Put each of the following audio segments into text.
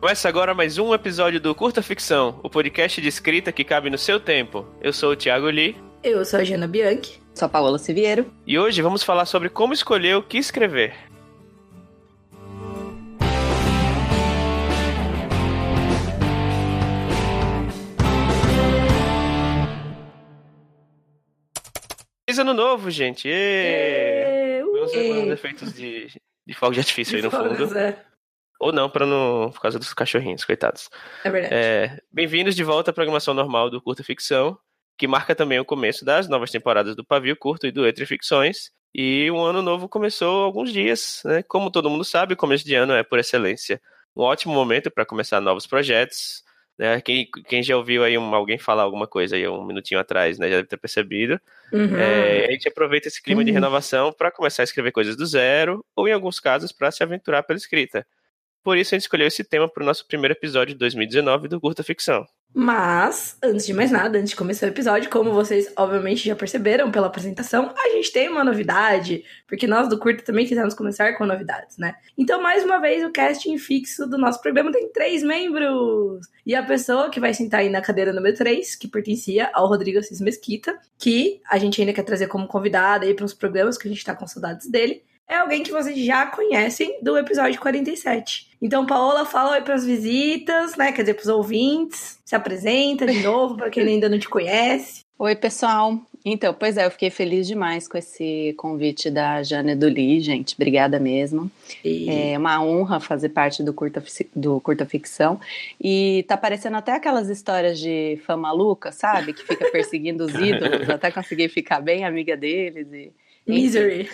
Começa agora mais um episódio do Curta Ficção, o podcast de escrita que cabe no seu tempo. Eu sou o Thiago Lee. Eu sou a Jana Bianchi. Sou a Paola Siviero. E hoje vamos falar sobre como escolher o que escrever. Feliz ano novo, gente! Êêê! Vamos ver os efeitos de, de fogo de artifício aí no fundo. É. Ou não, para não. por causa dos cachorrinhos, coitados. É verdade. É, Bem-vindos de volta à programação normal do Curta Ficção, que marca também o começo das novas temporadas do Pavio Curto e do Entre Ficções. E um ano novo começou alguns dias, né? Como todo mundo sabe, o começo de ano é por excelência um ótimo momento para começar novos projetos. Né? Quem, quem já ouviu aí um, alguém falar alguma coisa aí um minutinho atrás, né? Já deve ter percebido. Uhum. É, a gente aproveita esse clima uhum. de renovação para começar a escrever coisas do zero, ou em alguns casos, para se aventurar pela escrita. Por isso a gente escolheu esse tema para o nosso primeiro episódio de 2019 do Curta Ficção. Mas, antes de mais nada, antes de começar o episódio, como vocês obviamente já perceberam pela apresentação, a gente tem uma novidade, porque nós do Curta também quisemos começar com novidades, né? Então, mais uma vez, o casting fixo do nosso programa tem três membros! E a pessoa que vai sentar aí na cadeira número 3, que pertencia ao Rodrigo Assis Mesquita, que a gente ainda quer trazer como convidada aí para os programas que a gente tá com saudades dele, é alguém que vocês já conhecem do episódio 47. Então, Paola, fala oi para as visitas, né? Quer dizer, para os ouvintes. Se apresenta de novo para quem ainda não te conhece. Oi, pessoal. Então, pois é, eu fiquei feliz demais com esse convite da Jane Duli, gente. Obrigada mesmo. E... É uma honra fazer parte do Curta, do curta Ficção. E tá parecendo até aquelas histórias de fã maluca, sabe? Que fica perseguindo os ídolos, até conseguir ficar bem amiga deles. E... Misery.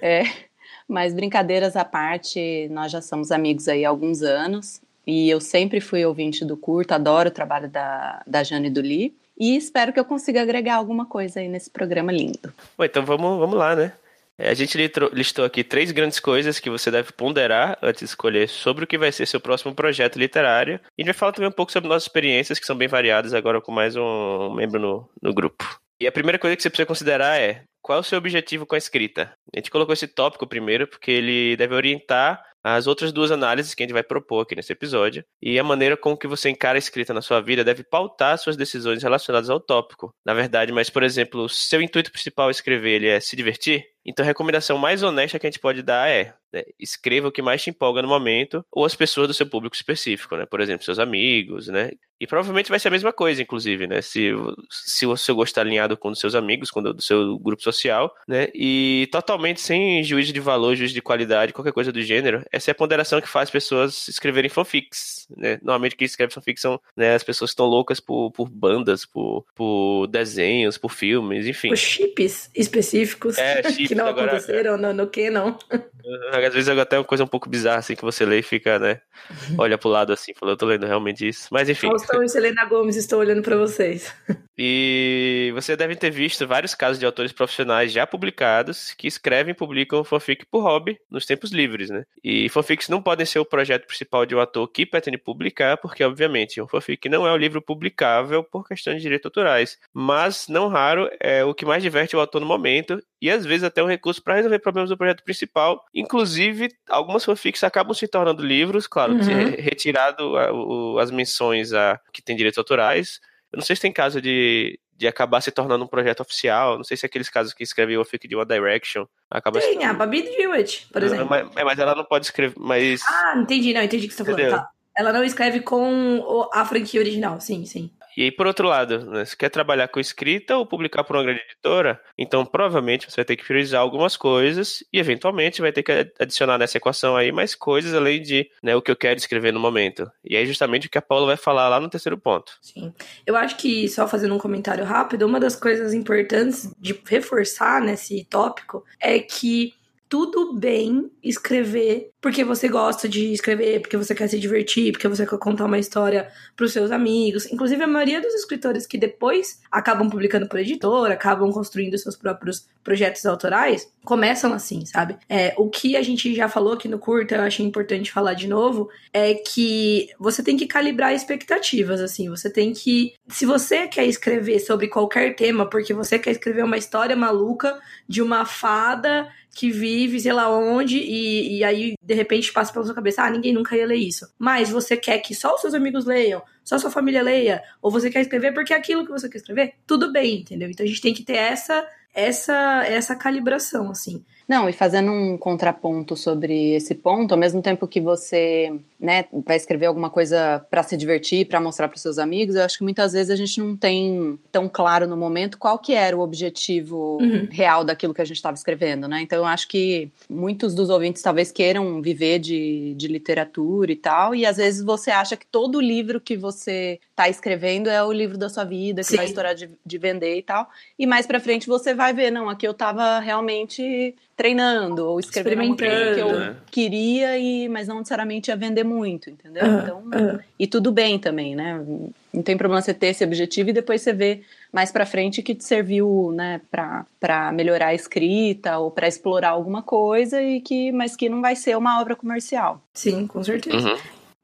É. Mas brincadeiras à parte, nós já somos amigos aí há alguns anos. E eu sempre fui ouvinte do curto, adoro o trabalho da, da Jane do Lee. E espero que eu consiga agregar alguma coisa aí nesse programa lindo. Bom, então vamos, vamos lá, né? É, a gente listou aqui três grandes coisas que você deve ponderar antes de escolher sobre o que vai ser seu próximo projeto literário. E a gente vai falar também um pouco sobre nossas experiências, que são bem variadas agora com mais um membro no, no grupo. E a primeira coisa que você precisa considerar é qual é o seu objetivo com a escrita? A gente colocou esse tópico primeiro porque ele deve orientar as outras duas análises que a gente vai propor aqui nesse episódio e a maneira com que você encara a escrita na sua vida deve pautar suas decisões relacionadas ao tópico. Na verdade, mas por exemplo, seu intuito principal ao escrever ele é se divertir, então a recomendação mais honesta que a gente pode dar é né, escreva o que mais te empolga no momento ou as pessoas do seu público específico, né? Por exemplo, seus amigos, né? E provavelmente vai ser a mesma coisa, inclusive, né? Se, se o seu gosto está alinhado com os seus amigos, com o do seu grupo social, né? E totalmente sem juízo de valor, juízo de qualidade, qualquer coisa do gênero, essa é a ponderação que faz pessoas escreverem fanfics, né? Normalmente quem escreve fanfics são né, as pessoas que estão loucas por, por bandas, por, por desenhos, por filmes, enfim. Por chips específicos é, chips, que não agora, aconteceram no, no que, não. Às vezes é até uma coisa um pouco bizarra, assim, que você lê e fica, né? Olha pro lado assim, falou, eu tô lendo realmente isso. Mas enfim. Faustão e Selena Gomes, estou olhando para vocês. E você deve ter visto vários casos de autores profissionais já publicados que escrevem e publicam fanfic por hobby nos tempos livres, né? E fanfics não podem ser o projeto principal de um ator que pretende publicar, porque, obviamente, um fanfic não é um livro publicável por questões de direitos autorais. Mas, não raro, é o que mais diverte o autor no momento e, às vezes, até um recurso para resolver problemas do projeto principal. Inclusive, algumas fanfics acabam se tornando livros, claro, uhum. retirado as menções a que tem direitos autorais eu não sei se tem caso de, de acabar se tornando um projeto oficial. Não sei se é aqueles casos que escreveu o fic de One Direction. Acaba tem, se... a Babi Dewitt, por exemplo. Mas, é, mas, ela não pode escrever. Mas... Ah, entendi, não, entendi o que você tá falando. Tá. Ela não escreve com a franquia original, sim, sim. E aí, por outro lado, né, você quer trabalhar com escrita ou publicar por uma grande editora? Então, provavelmente, você vai ter que priorizar algumas coisas e, eventualmente, vai ter que adicionar nessa equação aí mais coisas além de né, o que eu quero escrever no momento. E aí, justamente, o que a Paula vai falar lá no terceiro ponto. Sim. Eu acho que, só fazendo um comentário rápido, uma das coisas importantes de reforçar nesse tópico é que tudo bem escrever porque você gosta de escrever, porque você quer se divertir, porque você quer contar uma história para os seus amigos. Inclusive, a maioria dos escritores que depois acabam publicando por editora, acabam construindo seus próprios projetos autorais, começam assim, sabe? É, o que a gente já falou aqui no curta, eu achei importante falar de novo, é que você tem que calibrar expectativas, assim. Você tem que. Se você quer escrever sobre qualquer tema, porque você quer escrever uma história maluca de uma fada que vive, sei lá onde, e, e aí de repente passa pela sua cabeça, ah, ninguém nunca ia ler isso. Mas você quer que só os seus amigos leiam, só sua família leia, ou você quer escrever porque é aquilo que você quer escrever, tudo bem, entendeu? Então a gente tem que ter essa essa essa calibração assim. Não, e fazendo um contraponto sobre esse ponto, ao mesmo tempo que você né, vai escrever alguma coisa para se divertir, para mostrar para seus amigos, eu acho que muitas vezes a gente não tem tão claro no momento qual que era o objetivo uhum. real daquilo que a gente estava escrevendo, né? Então eu acho que muitos dos ouvintes talvez queiram viver de, de literatura e tal, e às vezes você acha que todo livro que você está escrevendo é o livro da sua vida, que Sim. vai estourar de, de vender e tal, e mais para frente você vai ver, não, aqui eu estava realmente treinando ou escrevendo uma coisa que eu né? queria e mas não necessariamente ia vender muito, entendeu? Uh, então, uh. e tudo bem também, né? Não tem problema você ter esse objetivo e depois você vê mais para frente que te serviu, né, para melhorar a escrita ou para explorar alguma coisa e que mas que não vai ser uma obra comercial. Sim, com certeza. Uhum.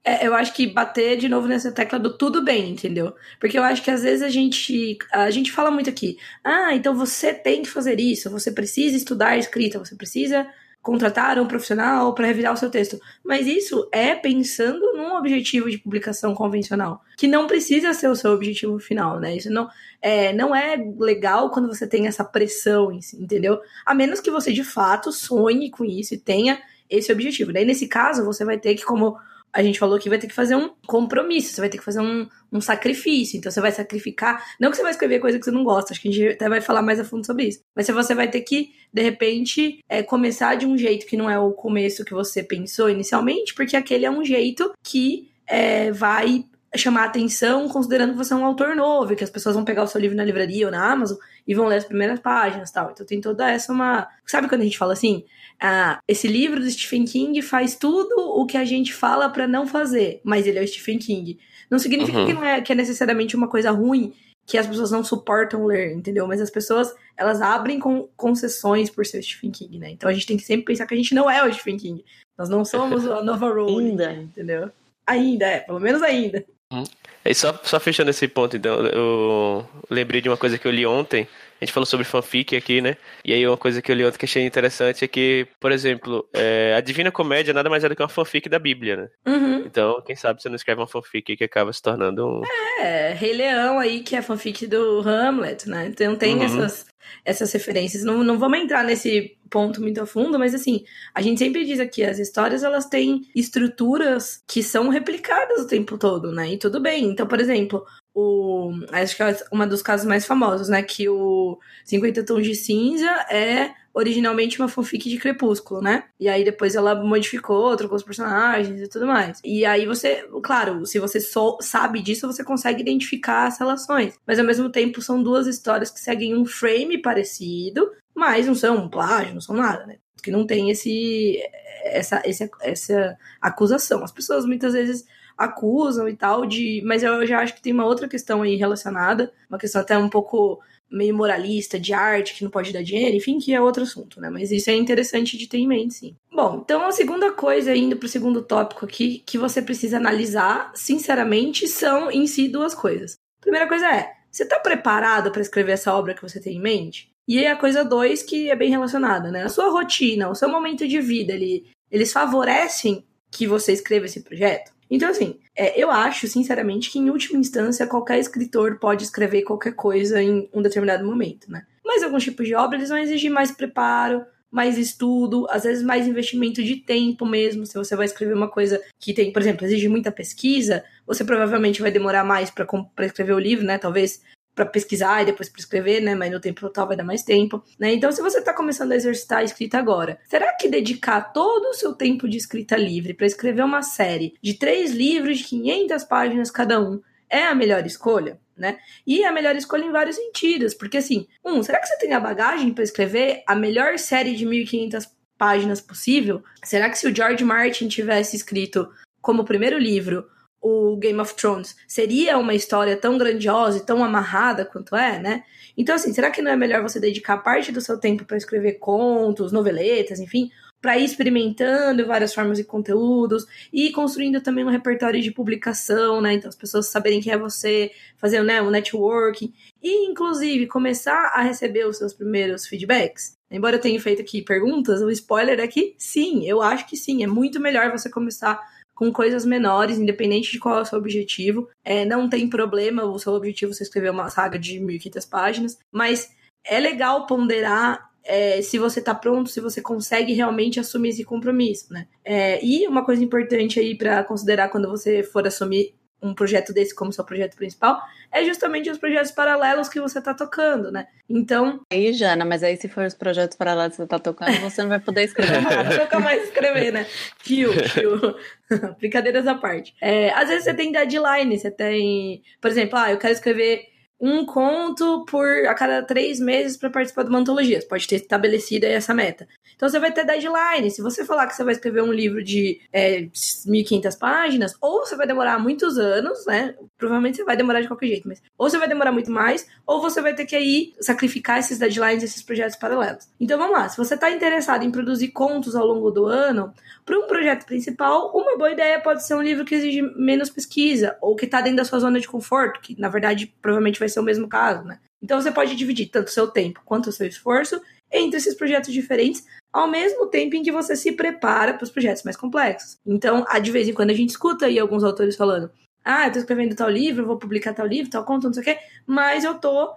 É, eu acho que bater de novo nessa tecla do tudo bem, entendeu? Porque eu acho que às vezes a gente a gente fala muito aqui, ah, então você tem que fazer isso, você precisa estudar escrita, você precisa contratar um profissional para revisar o seu texto. Mas isso é pensando num objetivo de publicação convencional, que não precisa ser o seu objetivo final, né? Isso não é, não é legal quando você tem essa pressão, entendeu? A menos que você de fato sonhe com isso e tenha esse objetivo. Daí, nesse caso, você vai ter que, como a gente falou que vai ter que fazer um compromisso, você vai ter que fazer um, um sacrifício. Então você vai sacrificar. Não que você vai escrever coisa que você não gosta, acho que a gente até vai falar mais a fundo sobre isso. Mas você vai ter que, de repente, é, começar de um jeito que não é o começo que você pensou inicialmente, porque aquele é um jeito que é, vai chamar atenção, considerando que você é um autor novo, que as pessoas vão pegar o seu livro na livraria ou na Amazon e vão ler as primeiras páginas tal. Então tem toda essa uma. Sabe quando a gente fala assim? Ah, esse livro do Stephen King faz tudo o que a gente fala para não fazer, mas ele é o Stephen King. Não significa uhum. que, não é, que é necessariamente uma coisa ruim que as pessoas não suportam ler, entendeu? Mas as pessoas, elas abrem com concessões por ser o Stephen King, né? Então a gente tem que sempre pensar que a gente não é o Stephen King. Nós não somos a nova Rowling, ainda. entendeu? Ainda, é, pelo menos ainda. Uhum. E só, só fechando esse ponto, então, eu lembrei de uma coisa que eu li ontem, a gente falou sobre fanfic aqui, né? E aí uma coisa que eu li ontem que achei interessante é que, por exemplo, é, a Divina Comédia nada mais é do que uma fanfic da Bíblia, né? Uhum. Então, quem sabe você não escreve uma fanfic que acaba se tornando um... É, Rei Leão aí, que é fanfic do Hamlet, né? Então tem uhum. essas, essas referências. Não, não vamos entrar nesse ponto muito a fundo, mas assim, a gente sempre diz aqui, as histórias elas têm estruturas que são replicadas o tempo todo, né? E tudo bem. Então, por exemplo, o acho que é uma dos casos mais famosos, né, que o 50 tons de cinza é originalmente uma fanfic de Crepúsculo, né? E aí depois ela modificou, trocou os personagens e tudo mais. E aí você, claro, se você só sabe disso, você consegue identificar as relações. Mas ao mesmo tempo são duas histórias que seguem um frame parecido, mas não são um plágio, não são nada, né? Que não tem esse essa, essa, essa acusação. As pessoas muitas vezes acusam e tal de, mas eu já acho que tem uma outra questão aí relacionada, uma questão até um pouco meio moralista, de arte, que não pode dar dinheiro, enfim, que é outro assunto, né? Mas isso é interessante de ter em mente, sim. Bom, então a segunda coisa, indo pro segundo tópico aqui, que você precisa analisar, sinceramente, são em si duas coisas. primeira coisa é, você tá preparado para escrever essa obra que você tem em mente? E aí a coisa dois, que é bem relacionada, né? A sua rotina, o seu momento de vida, ele, eles favorecem que você escreva esse projeto? Então, assim, é, eu acho, sinceramente, que em última instância qualquer escritor pode escrever qualquer coisa em um determinado momento, né? Mas alguns tipos de obra eles vão exigir mais preparo, mais estudo, às vezes mais investimento de tempo mesmo. Se você vai escrever uma coisa que tem, por exemplo, exige muita pesquisa, você provavelmente vai demorar mais para escrever o livro, né? Talvez para pesquisar e depois para escrever, né? Mas no tempo total vai dar mais tempo, né? Então, se você está começando a exercitar a escrita agora, será que dedicar todo o seu tempo de escrita livre para escrever uma série de três livros de 500 páginas cada um é a melhor escolha? Né? E a melhor escolha em vários sentidos, porque assim, um, será que você tem a bagagem para escrever a melhor série de 1500 páginas possível? Será que se o George Martin tivesse escrito como primeiro livro o Game of Thrones seria uma história tão grandiosa e tão amarrada quanto é, né? Então, assim, será que não é melhor você dedicar parte do seu tempo para escrever contos, noveletas, enfim, para ir experimentando várias formas de conteúdos e construindo também um repertório de publicação, né? Então, as pessoas saberem quem é você, fazer né, um networking e, inclusive, começar a receber os seus primeiros feedbacks. Embora eu tenha feito aqui perguntas, o spoiler é que sim, eu acho que sim. É muito melhor você começar com coisas menores, independente de qual é o seu objetivo. É, não tem problema o seu objetivo você escrever uma saga de 1.500 páginas, mas é legal ponderar é, se você tá pronto, se você consegue realmente assumir esse compromisso, né? É, e uma coisa importante aí para considerar quando você for assumir um projeto desse como seu projeto principal, é justamente os projetos paralelos que você está tocando, né? Então. Aí, Jana, mas aí se for os projetos paralelos que você está tocando, você não vai poder escrever. Nunca mais escrever, né? Fio, fio. Brincadeiras à parte. É, às vezes você tem deadline, você tem. Por exemplo, ah, eu quero escrever um conto por a cada três meses para participar de uma antologia. Você pode ter estabelecido aí essa meta. Então você vai ter deadline. Se você falar que você vai escrever um livro de é, 1.500 páginas, ou você vai demorar muitos anos, né? Provavelmente você vai demorar de qualquer jeito, mas ou você vai demorar muito mais, ou você vai ter que aí sacrificar esses deadlines, esses projetos paralelos. Então vamos lá. Se você está interessado em produzir contos ao longo do ano, para um projeto principal, uma boa ideia pode ser um livro que exige menos pesquisa, ou que está dentro da sua zona de conforto, que na verdade provavelmente vai ser o mesmo caso, né? Então você pode dividir tanto o seu tempo quanto o seu esforço entre esses projetos diferentes, ao mesmo tempo em que você se prepara para os projetos mais complexos. Então, de vez em quando a gente escuta aí alguns autores falando: ah, eu tô escrevendo tal livro, vou publicar tal livro, tal conto, não sei o quê, mas eu tô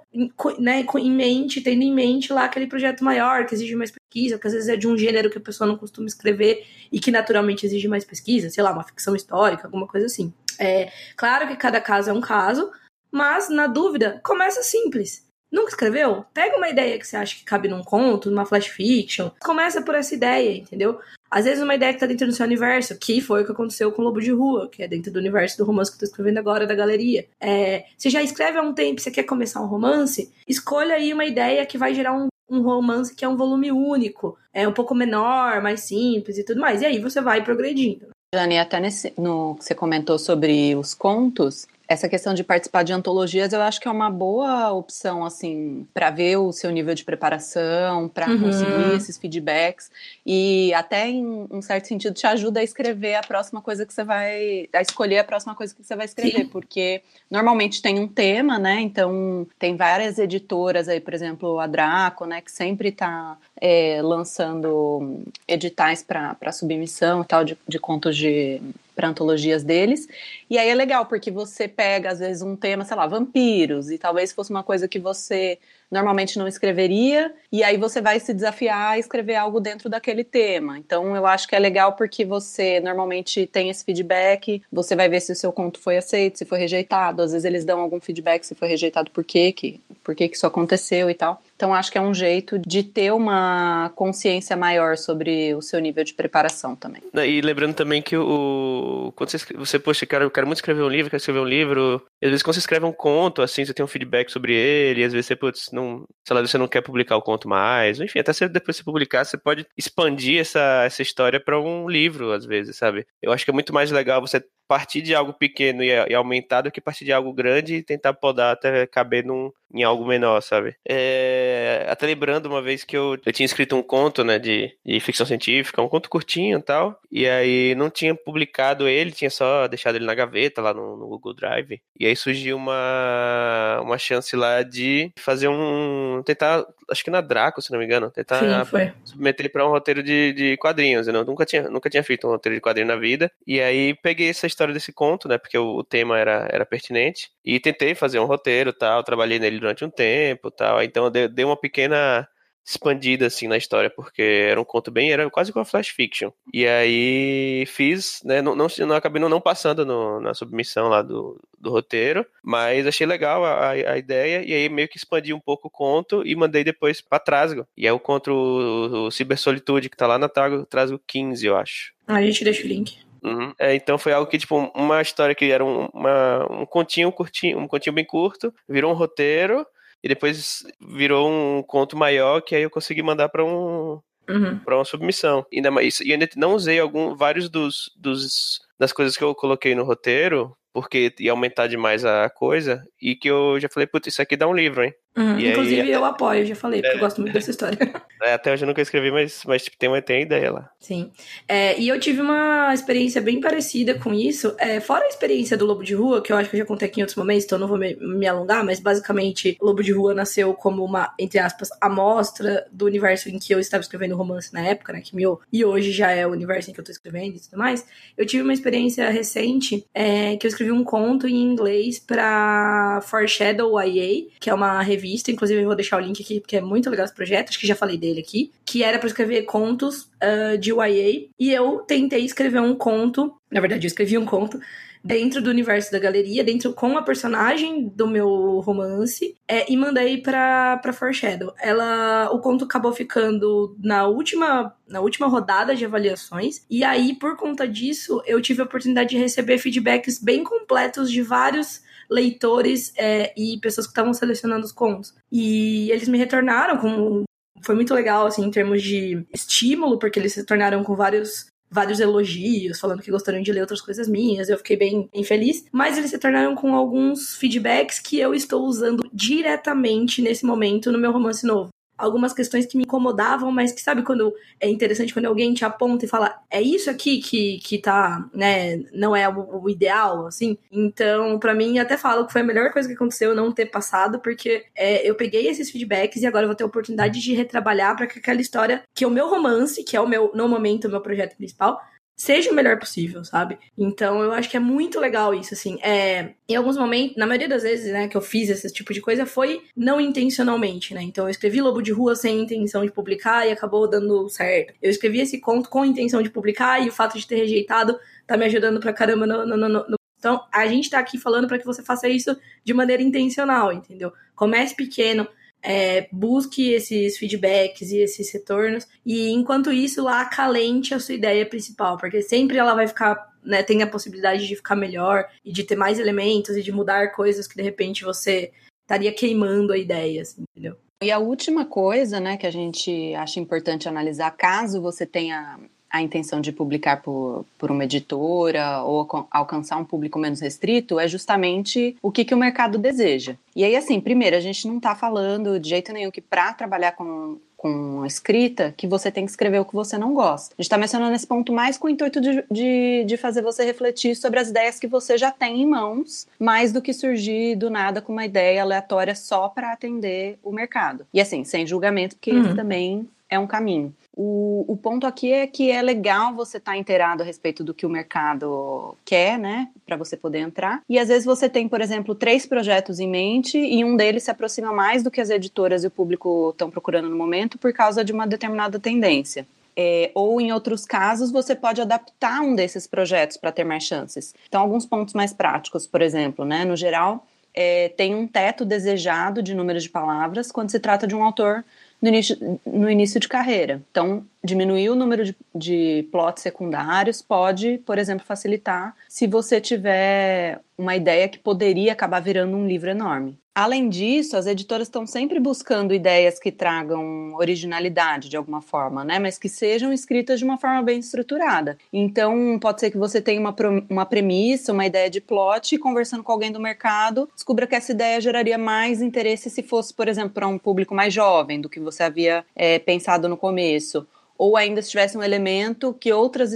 né, em mente, tendo em mente lá aquele projeto maior, que exige mais pesquisa, que às vezes é de um gênero que a pessoa não costuma escrever e que naturalmente exige mais pesquisa, sei lá, uma ficção histórica, alguma coisa assim. É, claro que cada caso é um caso, mas, na dúvida, começa simples. Nunca escreveu? Pega uma ideia que você acha que cabe num conto, numa flash fiction. Começa por essa ideia, entendeu? Às vezes uma ideia que tá dentro do seu universo, que foi o que aconteceu com o Lobo de Rua, que é dentro do universo do romance que eu tô escrevendo agora da galeria. É, você já escreve há um tempo, você quer começar um romance, escolha aí uma ideia que vai gerar um, um romance que é um volume único, é um pouco menor, mais simples e tudo mais. E aí você vai progredindo. Jane, até nesse, no que você comentou sobre os contos, essa questão de participar de antologias eu acho que é uma boa opção assim para ver o seu nível de preparação para uhum. conseguir esses feedbacks e até em um certo sentido te ajuda a escrever a próxima coisa que você vai a escolher a próxima coisa que você vai escrever Sim. porque normalmente tem um tema né então tem várias editoras aí por exemplo a Draco né que sempre está é, lançando editais para submissão e tal de, de contos de para antologias deles. E aí é legal, porque você pega, às vezes, um tema, sei lá, vampiros, e talvez fosse uma coisa que você normalmente não escreveria, e aí você vai se desafiar a escrever algo dentro daquele tema. Então eu acho que é legal porque você normalmente tem esse feedback, você vai ver se o seu conto foi aceito, se foi rejeitado, às vezes eles dão algum feedback se foi rejeitado por quê, que, por que, que isso aconteceu e tal. Então acho que é um jeito de ter uma consciência maior sobre o seu nível de preparação também. E lembrando também que o quando você, você poxa, quero, quero muito escrever um livro, quero escrever um livro, às vezes quando você escreve um conto, assim, você tem um feedback sobre ele, às vezes você, putz, não, sei lá, você não quer publicar o conto mais, enfim, até você, depois de publicar, você pode expandir essa, essa história para um livro, às vezes, sabe? Eu acho que é muito mais legal você partir de algo pequeno e, e, aumentar do que partir de algo grande e tentar podar até caber num, em algo menor, sabe? É, até lembrando uma vez que eu, eu tinha escrito um conto, né, de, de ficção científica, um conto curtinho e tal, e aí não tinha publicado ele, tinha só deixado ele na gaveta lá no, no Google Drive, e aí surgiu uma, uma chance lá de fazer um, tentar, acho que na Draco, se não me engano, tentar Sim, submeter para um roteiro de, de quadrinhos, eu nunca tinha, nunca tinha feito um roteiro de quadrinho na vida, e aí peguei essa história desse conto, né? Porque o, o tema era, era pertinente. E tentei fazer um roteiro tal, trabalhei nele durante um tempo tal. Então eu dei uma pequena expandida assim na história, porque era um conto bem, era quase como uma flash fiction. E aí fiz, né, não, não, não acabei não, não passando no, na submissão lá do, do roteiro, mas achei legal a, a ideia, e aí meio que expandi um pouco o conto e mandei depois pra Trasgo. E aí o conto o, o Cyber Solitude, que tá lá na Trasgo, Trasgo 15, eu acho. A gente deixa o link. Uhum. É, então foi algo que, tipo, uma história que era um, uma, um continho curtinho, um continho bem curto, virou um roteiro, e depois virou um conto maior que aí eu consegui mandar para um uhum. para uma submissão. Ainda mais, e ainda não usei algum vários dos, dos das coisas que eu coloquei no roteiro, porque ia aumentar demais a coisa, e que eu já falei, putz, isso aqui dá um livro, hein? Uhum, inclusive aí, eu até... apoio, já falei, porque é. eu gosto muito dessa história. É, até hoje eu nunca escrevi, mas, mas tipo, tem, uma, tem ideia lá. Sim. É, e eu tive uma experiência bem parecida com isso. É, fora a experiência do Lobo de Rua, que eu acho que eu já contei aqui em outros momentos, então não vou me, me alongar, mas basicamente Lobo de Rua nasceu como uma, entre aspas, amostra do universo em que eu estava escrevendo romance na época, né? Que meu, e hoje já é o universo em que eu tô escrevendo e tudo mais. Eu tive uma experiência recente é, que eu escrevi um conto em inglês pra Foreshadow YA, que é uma revista, inclusive eu vou deixar o link aqui porque é muito legal esse projeto, acho que já falei dele aqui, que era para escrever contos uh, de YA, e eu tentei escrever um conto, na verdade eu escrevi um conto, dentro do universo da galeria, dentro com a personagem do meu romance, é, e mandei pra, pra Foreshadow. Ela, o conto acabou ficando na última, na última rodada de avaliações, e aí, por conta disso, eu tive a oportunidade de receber feedbacks bem completos de vários leitores é, e pessoas que estavam selecionando os contos. E eles me retornaram com. Foi muito legal, assim, em termos de estímulo, porque eles se tornaram com vários vários elogios, falando que gostariam de ler outras coisas minhas, eu fiquei bem, bem feliz. Mas eles se tornaram com alguns feedbacks que eu estou usando diretamente nesse momento no meu romance novo algumas questões que me incomodavam, mas que sabe quando é interessante quando alguém te aponta e fala, é isso aqui que, que tá, né, não é o, o ideal, assim. Então, para mim, até falo que foi a melhor coisa que aconteceu não ter passado, porque é, eu peguei esses feedbacks e agora vou ter a oportunidade de retrabalhar para que aquela história, que é o meu romance, que é o meu, no momento, o meu projeto principal, seja o melhor possível, sabe? Então eu acho que é muito legal isso, assim. É, em alguns momentos, na maioria das vezes, né, que eu fiz esse tipo de coisa foi não intencionalmente, né? Então eu escrevi Lobo de Rua sem intenção de publicar e acabou dando certo. Eu escrevi esse conto com intenção de publicar e o fato de ter rejeitado tá me ajudando pra caramba no, no, no, no então, a gente tá aqui falando para que você faça isso de maneira intencional, entendeu? Comece pequeno, é, busque esses feedbacks e esses retornos, e enquanto isso, lá acalente a sua ideia principal, porque sempre ela vai ficar, né, tem a possibilidade de ficar melhor e de ter mais elementos e de mudar coisas que de repente você estaria queimando a ideia, assim, entendeu? E a última coisa, né, que a gente acha importante analisar, caso você tenha a intenção de publicar por, por uma editora ou alcançar um público menos restrito é justamente o que, que o mercado deseja. E aí, assim, primeiro, a gente não está falando de jeito nenhum que para trabalhar com, com escrita que você tem que escrever o que você não gosta. A gente está mencionando esse ponto mais com o intuito de, de, de, fazer você refletir sobre as ideias que você já tem em mãos, mais do que surgir do nada com uma ideia aleatória só para atender o mercado. E assim, sem julgamento, porque uhum. esse também é um caminho. O, o ponto aqui é que é legal você estar tá inteirado a respeito do que o mercado quer, né, para você poder entrar. E às vezes você tem, por exemplo, três projetos em mente e um deles se aproxima mais do que as editoras e o público estão procurando no momento por causa de uma determinada tendência. É, ou em outros casos você pode adaptar um desses projetos para ter mais chances. Então, alguns pontos mais práticos, por exemplo, né? No geral, é, tem um teto desejado de número de palavras quando se trata de um autor no início, no início de carreira. Então, diminuir o número de, de plots secundários pode, por exemplo, facilitar se você tiver uma ideia que poderia acabar virando um livro enorme. Além disso, as editoras estão sempre buscando ideias que tragam originalidade de alguma forma, né? Mas que sejam escritas de uma forma bem estruturada. Então, pode ser que você tenha uma, uma premissa, uma ideia de plot, e conversando com alguém do mercado, descubra que essa ideia geraria mais interesse se fosse, por exemplo, para um público mais jovem do que você havia é, pensado no começo ou ainda se tivesse um elemento que outras,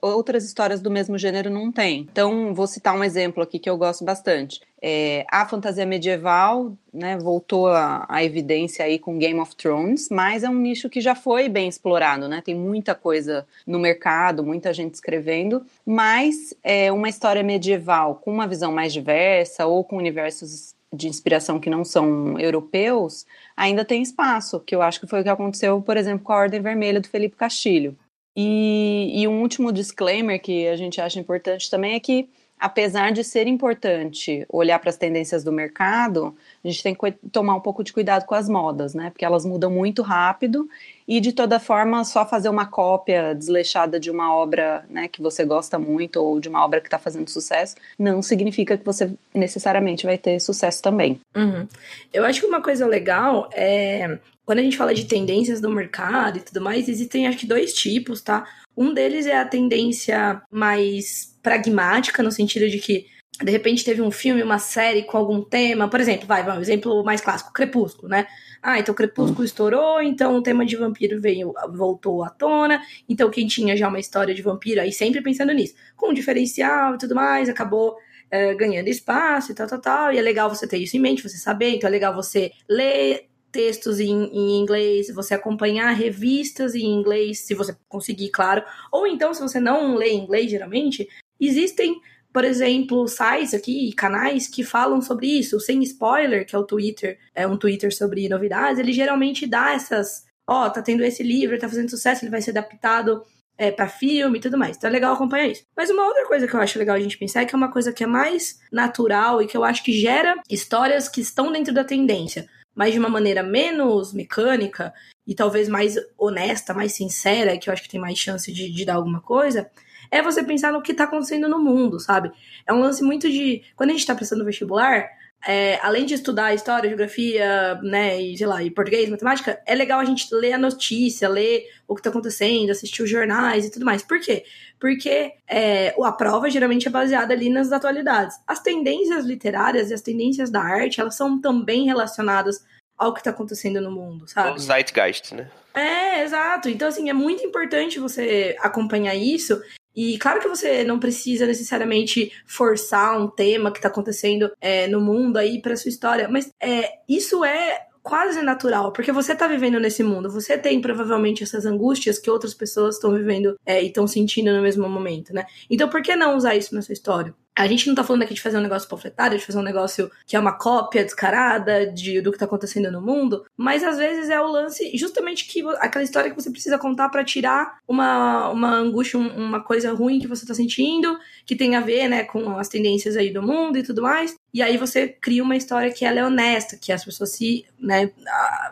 outras histórias do mesmo gênero não têm. Então, vou citar um exemplo aqui que eu gosto bastante. É, a fantasia medieval né, voltou à, evidência aí com Game of Thrones, mas é um nicho que já foi bem explorado, né? Tem muita coisa no mercado, muita gente escrevendo, mas é uma história medieval com uma visão mais diversa ou com universos de inspiração que não são europeus, ainda tem espaço, que eu acho que foi o que aconteceu, por exemplo, com a Ordem Vermelha do Felipe Castilho. E, e um último disclaimer que a gente acha importante também é que apesar de ser importante olhar para as tendências do mercado, a gente tem que tomar um pouco de cuidado com as modas, né? Porque elas mudam muito rápido e de toda forma só fazer uma cópia desleixada de uma obra, né, que você gosta muito ou de uma obra que está fazendo sucesso, não significa que você necessariamente vai ter sucesso também. Uhum. Eu acho que uma coisa legal é quando a gente fala de tendências do mercado e tudo mais, existem acho que dois tipos, tá? Um deles é a tendência mais pragmática, no sentido de que de repente teve um filme, uma série com algum tema, por exemplo, vai, vai um exemplo mais clássico, Crepúsculo, né? Ah, então Crepúsculo estourou, então o tema de vampiro veio, voltou à tona, então quem tinha já uma história de vampiro, aí sempre pensando nisso, com um diferencial e tudo mais, acabou é, ganhando espaço e tal, tal, tal, e é legal você ter isso em mente, você saber, então é legal você ler textos em, em, inglês, você acompanhar revistas em inglês, se você conseguir, claro. Ou então, se você não lê inglês, geralmente, existem por exemplo, sites aqui, canais que falam sobre isso. Sem spoiler, que é o Twitter, é um Twitter sobre novidades, ele geralmente dá essas. Ó, oh, tá tendo esse livro, tá fazendo sucesso, ele vai ser adaptado é, para filme e tudo mais. Então é legal acompanhar isso. Mas uma outra coisa que eu acho legal a gente pensar é que é uma coisa que é mais natural e que eu acho que gera histórias que estão dentro da tendência, mas de uma maneira menos mecânica e talvez mais honesta, mais sincera, que eu acho que tem mais chance de, de dar alguma coisa é você pensar no que tá acontecendo no mundo, sabe? É um lance muito de. Quando a gente tá pensando no vestibular, é, além de estudar história, geografia, né, e sei lá, e português, matemática, é legal a gente ler a notícia, ler o que tá acontecendo, assistir os jornais e tudo mais. Por quê? Porque é, a prova geralmente é baseada ali nas atualidades. As tendências literárias e as tendências da arte, elas são também relacionadas ao que tá acontecendo no mundo, sabe? O zeitgeist, né? É, exato. Então, assim, é muito importante você acompanhar isso e claro que você não precisa necessariamente forçar um tema que está acontecendo é, no mundo aí para sua história, mas é, isso é quase natural, porque você está vivendo nesse mundo, você tem provavelmente essas angústias que outras pessoas estão vivendo é, e estão sentindo no mesmo momento, né? Então por que não usar isso na sua história? A gente não tá falando aqui de fazer um negócio panfletário, de fazer um negócio que é uma cópia descarada de, do que tá acontecendo no mundo, mas às vezes é o lance, justamente que aquela história que você precisa contar para tirar uma, uma angústia, uma coisa ruim que você tá sentindo, que tem a ver, né, com as tendências aí do mundo e tudo mais. E aí você cria uma história que ela é honesta, que as pessoas se, né,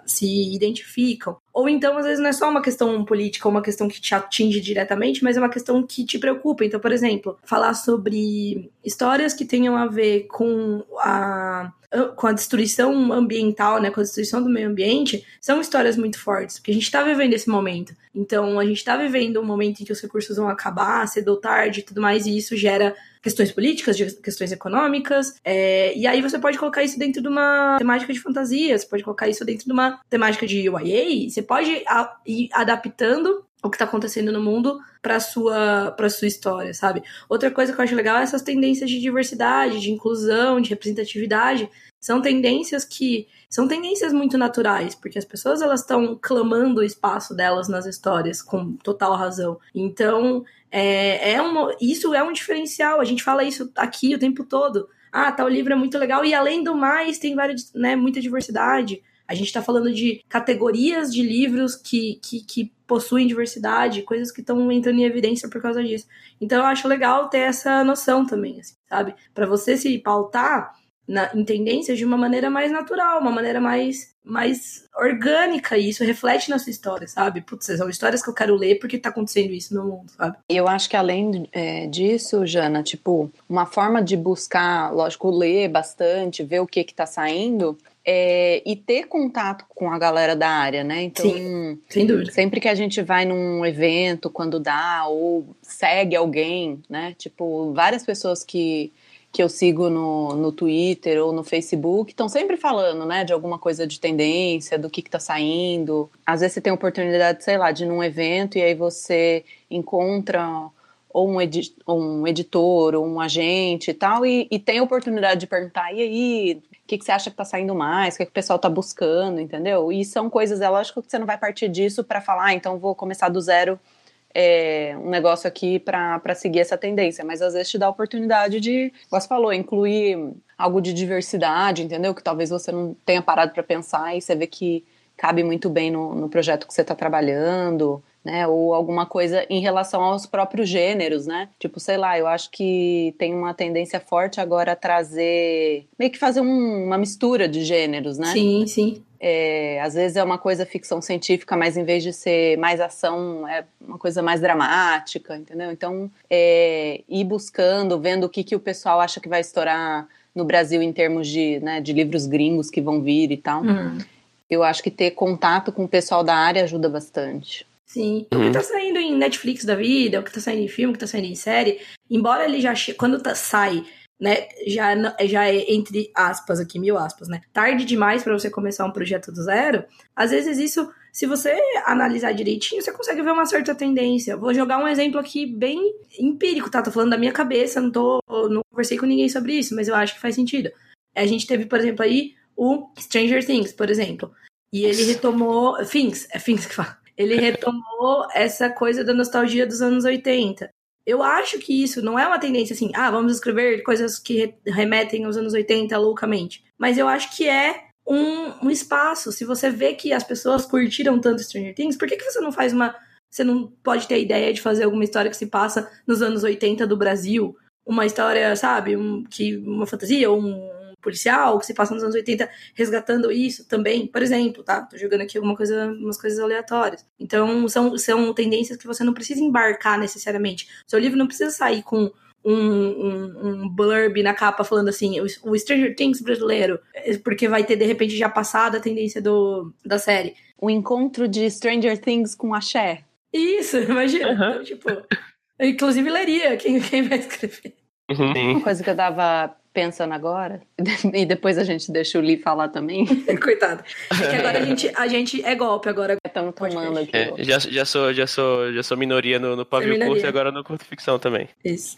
se identificam. Ou então, às vezes, não é só uma questão política, uma questão que te atinge diretamente, mas é uma questão que te preocupa. Então, por exemplo, falar sobre histórias que tenham a ver com a, com a destruição ambiental, né, com a destruição do meio ambiente, são histórias muito fortes, porque a gente está vivendo esse momento. Então, a gente está vivendo um momento em que os recursos vão acabar cedo ou tarde e tudo mais, e isso gera questões políticas, questões econômicas, é, e aí você pode colocar isso dentro de uma temática de fantasia, você pode colocar isso dentro de uma temática de YA, você pode ir adaptando o que está acontecendo no mundo para sua para sua história, sabe? Outra coisa que eu acho legal é essas tendências de diversidade, de inclusão, de representatividade, são tendências que são tendências muito naturais, porque as pessoas elas estão clamando o espaço delas nas histórias com total razão. Então, é, é uma, isso é um diferencial. A gente fala isso aqui o tempo todo. Ah, tal livro é muito legal e além do mais tem várias, né, muita diversidade. A gente está falando de categorias de livros que, que, que possuem diversidade, coisas que estão entrando em evidência por causa disso. Então eu acho legal ter essa noção também, assim, sabe? Para você se pautar na, em tendências de uma maneira mais natural, uma maneira mais, mais orgânica, e isso reflete na sua história, sabe? Putz, são histórias que eu quero ler porque tá acontecendo isso no mundo, sabe? Eu acho que além é, disso, Jana, tipo, uma forma de buscar, lógico, ler bastante, ver o que que tá saindo, é, e ter contato com a galera da área, né? Então, Sim, sem dúvida. Sempre que a gente vai num evento, quando dá, ou segue alguém, né? Tipo, várias pessoas que, que eu sigo no, no Twitter ou no Facebook estão sempre falando, né? De alguma coisa de tendência, do que, que tá saindo. Às vezes você tem oportunidade, sei lá, de ir num evento e aí você encontra ou um, edi um editor, ou um agente e tal, e, e tem a oportunidade de perguntar, e aí, o que, que você acha que está saindo mais, o que, que o pessoal está buscando, entendeu? E são coisas, é lógico que você não vai partir disso para falar, ah, então vou começar do zero é, um negócio aqui para seguir essa tendência, mas às vezes te dá a oportunidade de, como você falou, incluir algo de diversidade, entendeu? Que talvez você não tenha parado para pensar e você vê que cabe muito bem no, no projeto que você está trabalhando né? Ou alguma coisa em relação aos próprios gêneros, né? Tipo, sei lá, eu acho que tem uma tendência forte agora a trazer, meio que fazer um, uma mistura de gêneros, né? Sim, sim. É, às vezes é uma coisa ficção científica, mas em vez de ser mais ação, é uma coisa mais dramática, entendeu? Então, é, ir buscando, vendo o que, que o pessoal acha que vai estourar no Brasil em termos de, né, de livros gringos que vão vir e tal. Hum. Eu acho que ter contato com o pessoal da área ajuda bastante. Sim. Uhum. O que tá saindo em Netflix da vida, o que tá saindo em filme, o que tá saindo em série, embora ele já. Quando tá, sai né, já, já é entre aspas aqui, mil aspas, né? Tarde demais para você começar um projeto do zero. Às vezes isso, se você analisar direitinho, você consegue ver uma certa tendência. Vou jogar um exemplo aqui bem empírico, tá? Tô falando da minha cabeça, não tô, não conversei com ninguém sobre isso, mas eu acho que faz sentido. A gente teve, por exemplo, aí o Stranger Things, por exemplo. E ele retomou. Things, é Things que fala. Ele retomou essa coisa da nostalgia dos anos 80. Eu acho que isso não é uma tendência assim, ah, vamos escrever coisas que remetem aos anos 80 loucamente. Mas eu acho que é um, um espaço. Se você vê que as pessoas curtiram tanto Stranger Things, por que, que você não faz uma. Você não pode ter a ideia de fazer alguma história que se passa nos anos 80 do Brasil? Uma história, sabe, um, que uma fantasia, um policial que se passa nos anos 80 resgatando isso também, por exemplo, tá? Tô jogando aqui alguma coisa, umas coisas aleatórias. Então, são, são tendências que você não precisa embarcar necessariamente. Seu livro não precisa sair com um, um, um, blurb na capa falando assim, o, Stranger Things brasileiro, é, porque vai ter de repente já passado a tendência do, da série. O encontro de Stranger Things com axé. Isso, imagina. Uhum. Então, tipo, eu, inclusive leria quem, quem vai escrever. Uhum. Uma coisa que eu dava pensando agora, e depois a gente deixa o Lee falar também. Coitado. É que agora a gente, a gente é golpe agora. Estamos tomando aqui. É, já, já, sou, já, sou, já sou minoria no, no pavio curto e agora no curto ficção também. Isso.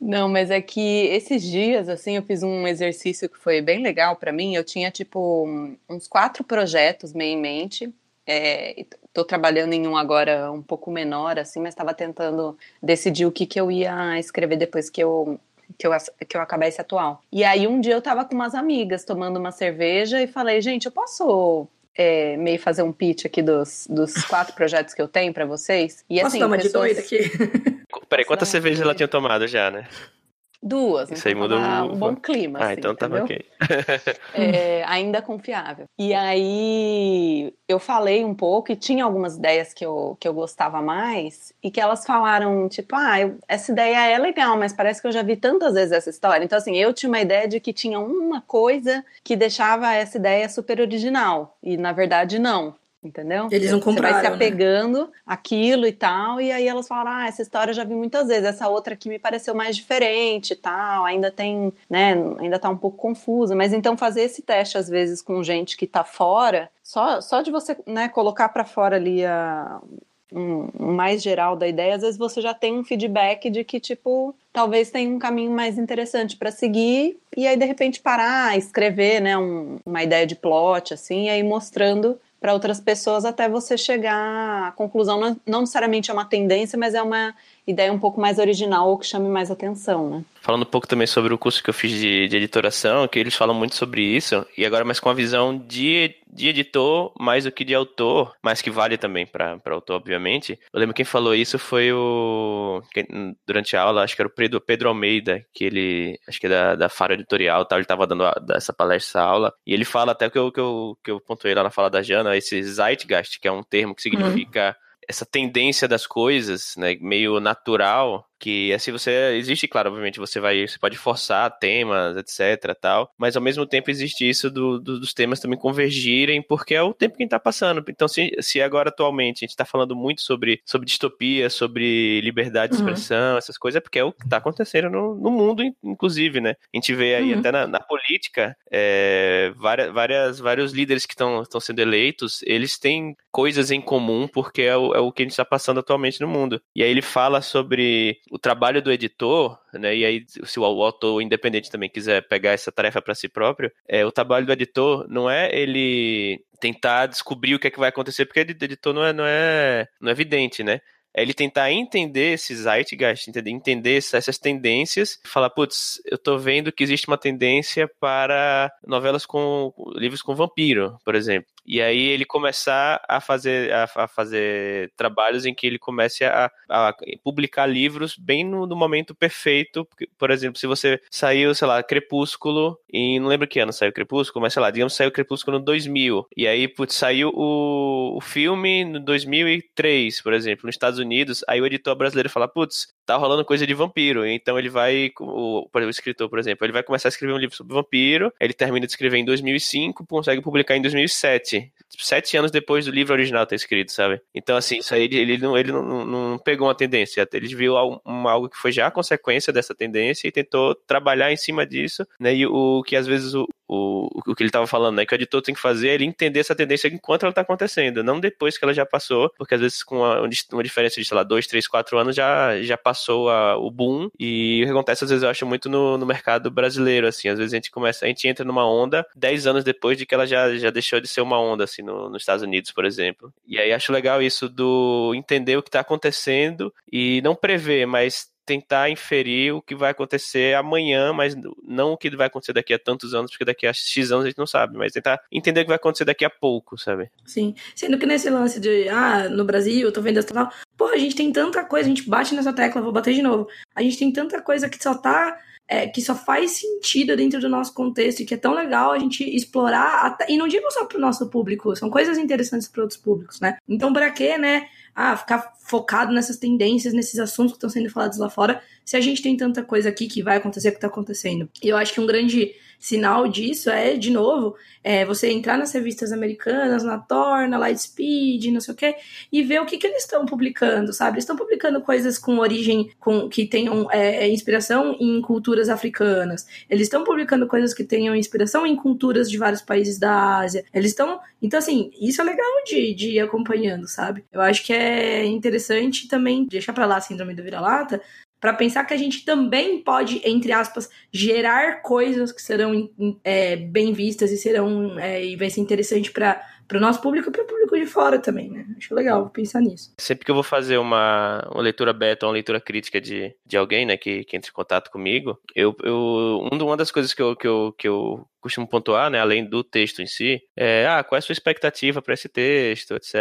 Não, mas é que esses dias, assim, eu fiz um exercício que foi bem legal para mim. Eu tinha, tipo, uns quatro projetos meio em mente. É, tô trabalhando em um agora um pouco menor, assim, mas estava tentando decidir o que, que eu ia escrever depois que eu que eu, que eu acabasse atual. E aí um dia eu tava com umas amigas tomando uma cerveja e falei, gente, eu posso é, meio fazer um pitch aqui dos, dos quatro projetos que eu tenho para vocês? E, Posso assim, dar uma pessoas... de doida aqui? Peraí, quantas cervejas ela tinha tomado já, né? Duas. Isso aí muda um bom clima. Ah, assim, então tava ok. é, ainda confiável. E aí eu falei um pouco e tinha algumas ideias que eu, que eu gostava mais e que elas falaram, tipo, ah, eu, essa ideia é legal, mas parece que eu já vi tantas vezes essa história. Então, assim, eu tinha uma ideia de que tinha uma coisa que deixava essa ideia super original. E na verdade, não entendeu? Eles não compraram, Você vai se né? apegando né? aquilo e tal, e aí elas falam, ah, essa história eu já vi muitas vezes, essa outra aqui me pareceu mais diferente e tal, ainda tem, né, ainda tá um pouco confusa, mas então fazer esse teste às vezes com gente que tá fora, só, só de você, né, colocar para fora ali a um, um, mais geral da ideia, às vezes você já tem um feedback de que, tipo, talvez tenha um caminho mais interessante para seguir, e aí de repente parar, escrever, né, um, uma ideia de plot, assim, e aí mostrando para outras pessoas até você chegar à conclusão. Não, não necessariamente é uma tendência, mas é uma ideia um pouco mais original ou que chame mais atenção, né? Falando um pouco também sobre o curso que eu fiz de, de editoração, que eles falam muito sobre isso, e agora mais com a visão de, de editor mais do que de autor, mas que vale também para autor, obviamente. Eu lembro quem falou isso foi o. Durante a aula, acho que era o Pedro, Pedro Almeida, que ele. Acho que é da, da Faro Editorial tal, ele estava dando a, essa palestra, essa aula, e ele fala até que eu, que eu, que eu pontuei lá na fala da Jana, esse Zeitgeist, que é um termo que significa. Uhum essa tendência das coisas, né, meio natural, que assim você existe, claro, obviamente você vai, você pode forçar temas, etc, tal, mas ao mesmo tempo existe isso do, do, dos temas também convergirem, porque é o tempo que a gente tá passando. Então, se, se agora atualmente a gente tá falando muito sobre, sobre distopia, sobre liberdade de uhum. expressão, essas coisas, é porque é o que tá acontecendo no, no mundo, inclusive, né? A gente vê aí uhum. até na, na política, é, várias, várias, vários líderes que estão sendo eleitos, eles têm coisas em comum, porque é o, é o que a gente está passando atualmente no mundo. E aí ele fala sobre o trabalho do editor, né? E aí, se o, autor independente também quiser pegar essa tarefa para si próprio, é, o trabalho do editor não é ele tentar descobrir o que é que vai acontecer, porque o editor não é, não é, não é evidente, né? é ele tentar entender esses zeitgeist, entender, entender essas tendências, falar, putz, eu tô vendo que existe uma tendência para novelas com livros com vampiro, por exemplo. E aí ele começar a fazer, a, a fazer trabalhos em que ele comece a, a publicar livros bem no, no, momento perfeito. Por exemplo, se você saiu, sei lá, Crepúsculo, e não lembro que ano saiu Crepúsculo, mas sei lá, digamos saiu Crepúsculo no 2000. E aí, putz, saiu o, o filme no 2003, por exemplo, nos Estados Unidos. Aí o editor brasileiro fala, putz, tá rolando coisa de vampiro. Então ele vai, o, o escritor, por exemplo, ele vai começar a escrever um livro sobre vampiro, ele termina de escrever em 2005, consegue publicar em 2007. Recente tipo, sete anos depois do livro original ter escrito, sabe? Então, assim, isso aí ele, ele, não, ele não, não, pegou uma tendência, ele viu algo, que foi já consequência dessa tendência e tentou trabalhar em cima disso, né? E o que às vezes o, o, o que ele estava falando, né? Que o editor tem que fazer é ele entender essa tendência enquanto ela está acontecendo, não depois que ela já passou, porque às vezes com uma, uma diferença de, sei lá, dois, três, quatro anos já, já passou a, o boom. E o que acontece, às vezes, eu acho muito no, no mercado brasileiro, assim. Às vezes a gente começa, a gente entra numa onda dez anos depois de que ela já, já deixou de ser uma onda, assim, no, nos Estados Unidos, por exemplo. E aí acho legal isso do entender o que está acontecendo e não prever, mas tentar inferir o que vai acontecer amanhã, mas não o que vai acontecer daqui a tantos anos, porque daqui a X anos a gente não sabe, mas tentar entender o que vai acontecer daqui a pouco, sabe? Sim. Sendo que nesse lance de, ah, no Brasil, eu tô vendo essa tal, pô, a gente tem tanta coisa, a gente bate nessa tecla, vou bater de novo. A gente tem tanta coisa que só tá é, que só faz sentido dentro do nosso contexto e que é tão legal a gente explorar, até, e não digo só para o nosso público, são coisas interessantes para outros públicos, né? Então, para que, né, ah, ficar focado nessas tendências, nesses assuntos que estão sendo falados lá fora, se a gente tem tanta coisa aqui que vai acontecer, que está acontecendo? E eu acho que um grande sinal disso é, de novo, é você entrar nas revistas americanas, na Torna, Lightspeed, não sei o quê, e ver o que, que eles estão publicando, sabe? Eles estão publicando coisas com origem, com que tenham é, é inspiração em culturas africanas. Eles estão publicando coisas que tenham inspiração em culturas de vários países da Ásia. Eles estão. Então, assim, isso é legal de, de ir acompanhando, sabe? Eu acho que é interessante também deixar pra lá a síndrome do vira-lata, para pensar que a gente também pode, entre aspas, gerar coisas que serão é, bem vistas e serão é, e vai ser interessante para para o nosso público e para o público de fora também, né? Acho legal pensar nisso. Sempre que eu vou fazer uma, uma leitura beta, uma leitura crítica de, de alguém, né, que, que entre em contato comigo, eu, eu uma das coisas que eu, que eu, que eu costumo pontuar, né, além do texto em si, é, ah, qual é a sua expectativa para esse texto, etc,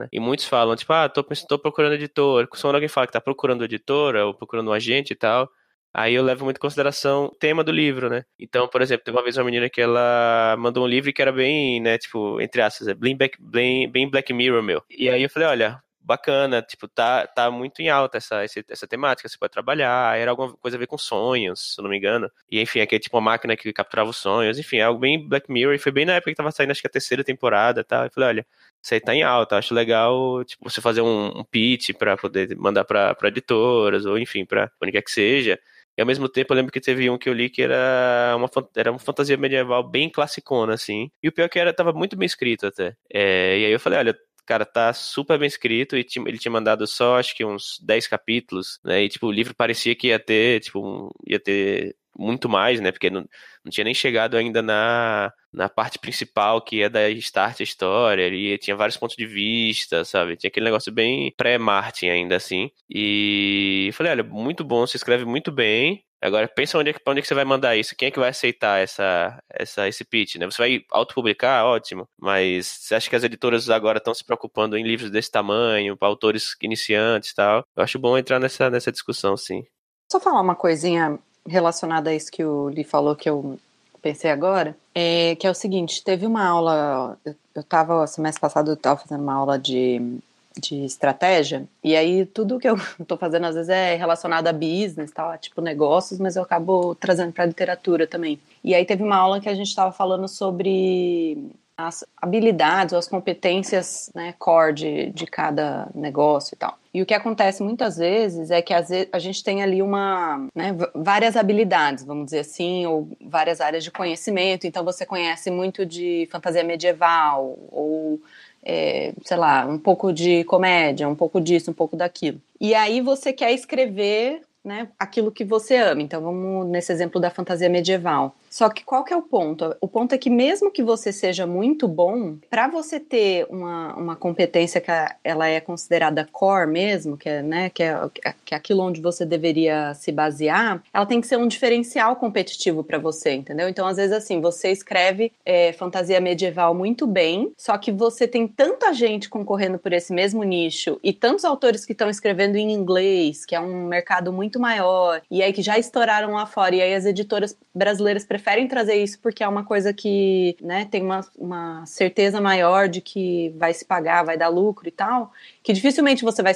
né? E muitos falam, tipo, ah, tô, tô procurando editor. Quando alguém fala que tá procurando editora ou procurando um agente e tal, Aí eu levo muito em consideração o tema do livro, né? Então, por exemplo, teve uma vez uma menina que ela mandou um livro que era bem, né, tipo, entre aspas, é bem, bem, bem Black Mirror, meu. E aí eu falei, olha, bacana, tipo, tá, tá muito em alta essa, essa temática, você pode trabalhar, era alguma coisa a ver com sonhos, se eu não me engano. E enfim, aqui é tipo uma máquina que capturava os sonhos, enfim, é algo bem Black Mirror, e foi bem na época que tava saindo, acho que a terceira temporada e tal. Eu falei, olha, isso aí tá em alta, acho legal, tipo, você fazer um, um pitch para poder mandar para editoras, ou enfim, para onde quer que seja. E ao mesmo tempo eu lembro que teve um que eu li que era uma, era uma fantasia medieval bem classicona, assim. E o pior é que era, tava muito bem escrito até. É, e aí eu falei, olha, cara, tá super bem escrito e ele tinha mandado só, acho que uns 10 capítulos, né? E, tipo, o livro parecia que ia ter, tipo, um, ia ter muito mais, né? Porque não, não tinha nem chegado ainda na, na parte principal, que é da Start a história, e tinha vários pontos de vista, sabe? Tinha aquele negócio bem pré-Martin ainda assim. E falei, olha, muito bom, se escreve muito bem. Agora pensa onde é, onde é que você vai mandar isso, quem é que vai aceitar essa, essa, esse pitch, né? Você vai autopublicar, ótimo, mas você acha que as editoras agora estão se preocupando em livros desse tamanho, para autores iniciantes e tal? Eu acho bom entrar nessa, nessa discussão, sim. Só falar uma coisinha relacionada a isso que o Li falou que eu pensei agora, é que é o seguinte, teve uma aula, eu, eu tava, semestre passado eu tava fazendo uma aula de, de estratégia, e aí tudo que eu tô fazendo às vezes é relacionado a business, tal, tipo negócios, mas eu acabo trazendo para literatura também. E aí teve uma aula que a gente estava falando sobre as habilidades ou as competências né, core de, de cada negócio e tal. E o que acontece muitas vezes é que às vezes, a gente tem ali uma, né, várias habilidades, vamos dizer assim, ou várias áreas de conhecimento. Então você conhece muito de fantasia medieval, ou é, sei lá, um pouco de comédia, um pouco disso, um pouco daquilo. E aí você quer escrever né, aquilo que você ama. Então vamos nesse exemplo da fantasia medieval. Só que qual que é o ponto? O ponto é que mesmo que você seja muito bom, para você ter uma, uma competência que ela é considerada core mesmo, que é, né, que é, que é aquilo onde você deveria se basear, ela tem que ser um diferencial competitivo para você, entendeu? Então, às vezes, assim, você escreve é, fantasia medieval muito bem, só que você tem tanta gente concorrendo por esse mesmo nicho e tantos autores que estão escrevendo em inglês, que é um mercado muito maior, e aí que já estouraram lá fora, e aí as editoras brasileiras preferem preferem trazer isso porque é uma coisa que né, tem uma, uma certeza maior de que vai se pagar, vai dar lucro e tal, que dificilmente você vai,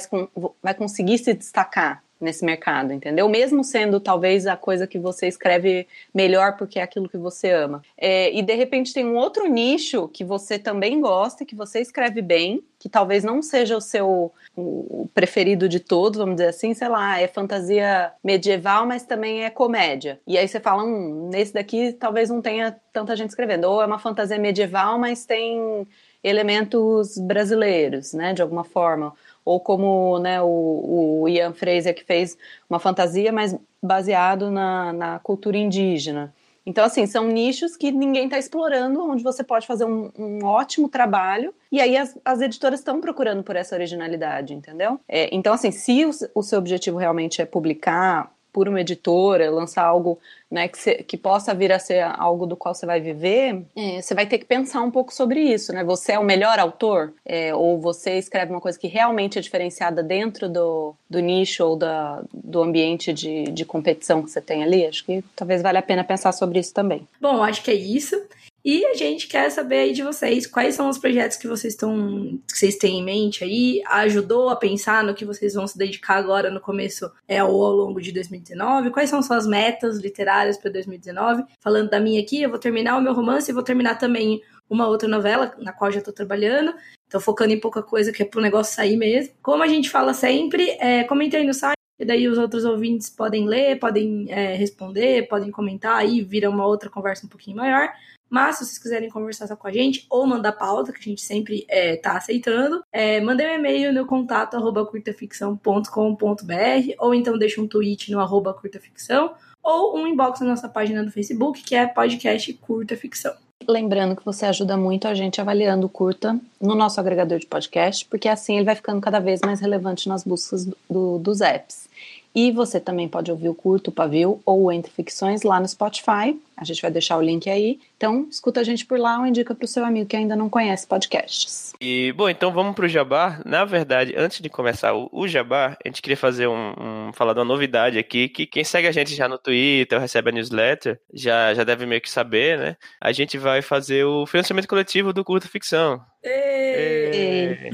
vai conseguir se destacar nesse mercado, entendeu? Mesmo sendo talvez a coisa que você escreve melhor porque é aquilo que você ama. É, e de repente tem um outro nicho que você também gosta, que você escreve bem, que talvez não seja o seu o preferido de todos, vamos dizer assim, sei lá, é fantasia medieval, mas também é comédia. E aí você fala, hum, nesse daqui talvez não tenha tanta gente escrevendo. Ou é uma fantasia medieval, mas tem elementos brasileiros, né, de alguma forma. Ou como né, o, o Ian Fraser que fez uma fantasia, mas baseado na, na cultura indígena. Então, assim, são nichos que ninguém está explorando, onde você pode fazer um, um ótimo trabalho, e aí as, as editoras estão procurando por essa originalidade, entendeu? É, então, assim, se o, o seu objetivo realmente é publicar por uma editora, lançar algo né, que, cê, que possa vir a ser algo do qual você vai viver, é, você vai ter que pensar um pouco sobre isso, né? Você é o melhor autor? É, ou você escreve uma coisa que realmente é diferenciada dentro do, do nicho ou da, do ambiente de, de competição que você tem ali? Acho que talvez valha a pena pensar sobre isso também. Bom, acho que é isso. E a gente quer saber aí de vocês quais são os projetos que vocês estão que vocês têm em mente aí, ajudou a pensar no que vocês vão se dedicar agora no começo é ou ao longo de 2019, quais são suas metas literárias para 2019. Falando da minha aqui, eu vou terminar o meu romance e vou terminar também uma outra novela na qual já estou trabalhando. Então focando em pouca coisa que é pro negócio sair mesmo. Como a gente fala sempre, é, comentei no site e daí os outros ouvintes podem ler, podem é, responder, podem comentar aí, vira uma outra conversa um pouquinho maior. Mas se vocês quiserem conversar só com a gente ou mandar pauta, que a gente sempre é, tá aceitando, é, um e-mail no contato arroba curtaficção.com.br ou então deixa um tweet no arroba curtaficção ou um inbox na nossa página do Facebook, que é podcast Curta Ficção. Lembrando que você ajuda muito a gente avaliando o curta no nosso agregador de podcast, porque assim ele vai ficando cada vez mais relevante nas buscas do, do, dos apps. E você também pode ouvir o curto, o pavio ou o Entre Ficções lá no Spotify. A gente vai deixar o link aí. Então, escuta a gente por lá ou indica para o seu amigo que ainda não conhece podcasts. E, bom, então vamos para o Jabá. Na verdade, antes de começar o, o Jabá, a gente queria fazer um, um, falar de uma novidade aqui, que quem segue a gente já no Twitter, recebe a newsletter, já, já deve meio que saber, né? A gente vai fazer o financiamento coletivo do Curto Ficção. Ei.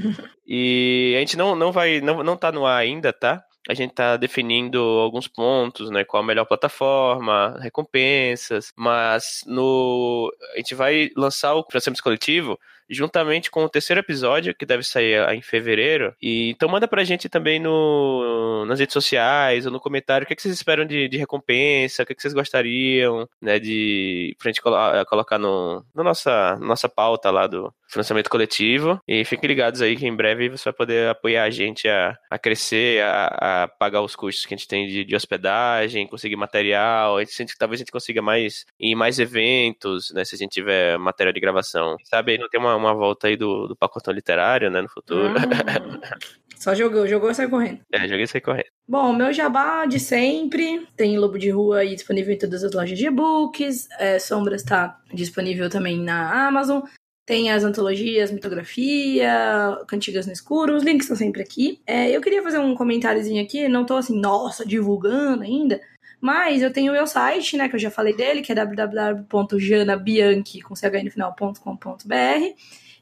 E a gente não, não vai, não, não tá no ar ainda, tá? A gente está definindo alguns pontos, né? Qual a melhor plataforma, recompensas, mas no a gente vai lançar o financiamento coletivo juntamente com o terceiro episódio, que deve sair em fevereiro. E então manda pra gente também no, nas redes sociais ou no comentário o que, é que vocês esperam de, de recompensa, o que, é que vocês gostariam, né, de pra gente colo colocar no, na nossa, nossa pauta lá do financiamento coletivo. E fiquem ligados aí que em breve você vai poder apoiar a gente a, a crescer, a, a pagar os custos que a gente tem de, de hospedagem, conseguir material. A gente, talvez a gente consiga mais ir mais eventos, né, se a gente tiver material de gravação. Sabe, não tem uma uma, volta aí do, do pacotão literário, né, no futuro. Ah, só jogou, jogou e sai correndo. É, joguei e sai correndo. Bom, meu jabá de sempre, tem Lobo de Rua aí disponível em todas as lojas de e-books, é, Sombras está disponível também na Amazon, tem as antologias, mitografia, cantigas no escuro, os links estão sempre aqui. É, eu queria fazer um comentáriozinho aqui, não tô assim, nossa, divulgando ainda, mas eu tenho o meu site, né, que eu já falei dele, que é www.janabianchi, com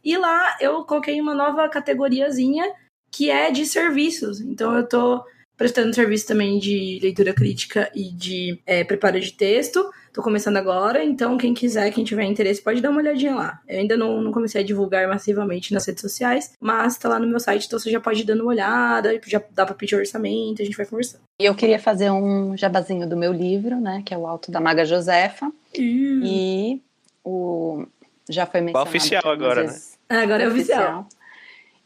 E lá eu coloquei uma nova categoriazinha que é de serviços. Então eu tô prestando serviço também de leitura crítica e de é, preparo de texto. Tô começando agora, então quem quiser, quem tiver interesse, pode dar uma olhadinha lá. Eu ainda não, não comecei a divulgar massivamente nas redes sociais, mas tá lá no meu site, então você já pode ir dando uma olhada, já dá pra pedir orçamento, a gente vai conversando. E eu queria fazer um jabazinho do meu livro, né, que é o Alto da Maga Josefa. E o já foi mencionado. Oficial agora, né? É, agora é oficial. oficial.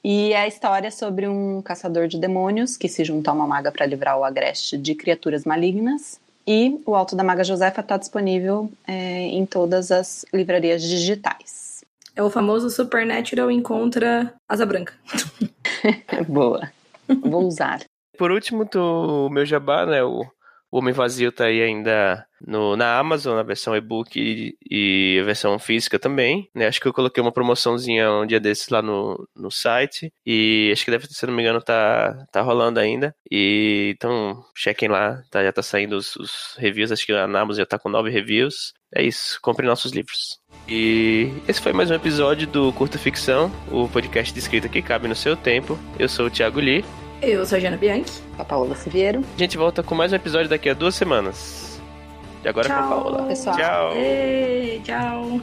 E é a história sobre um caçador de demônios que se junta a uma maga para livrar o agreste de criaturas malignas e o Alto da Maga Josefa está disponível é, em todas as livrarias digitais. É o famoso Supernatural encontra Asa Branca. Boa. Vou usar. Por último, o meu jabá, né? O o Homem Vazio tá aí ainda no, na Amazon, na versão e-book e, e, a versão física também. Né? Acho que eu coloquei uma promoçãozinha um dia desses lá no, no site. E acho que deve, se não me engano, tá, tá rolando ainda. E então, chequem lá, tá, já tá saindo os, os reviews. Acho que a Amazon já tá com nove reviews. É isso, compre nossos livros. E esse foi mais um episódio do Curta Ficção, o podcast de escrita que cabe no seu tempo. Eu sou o Thiago Lee. Eu sou a Jana Bianchi. A Paola Siviero. A gente volta com mais um episódio daqui a duas semanas. E agora tchau, com a Paola. Pessoal. Tchau. Ei, tchau.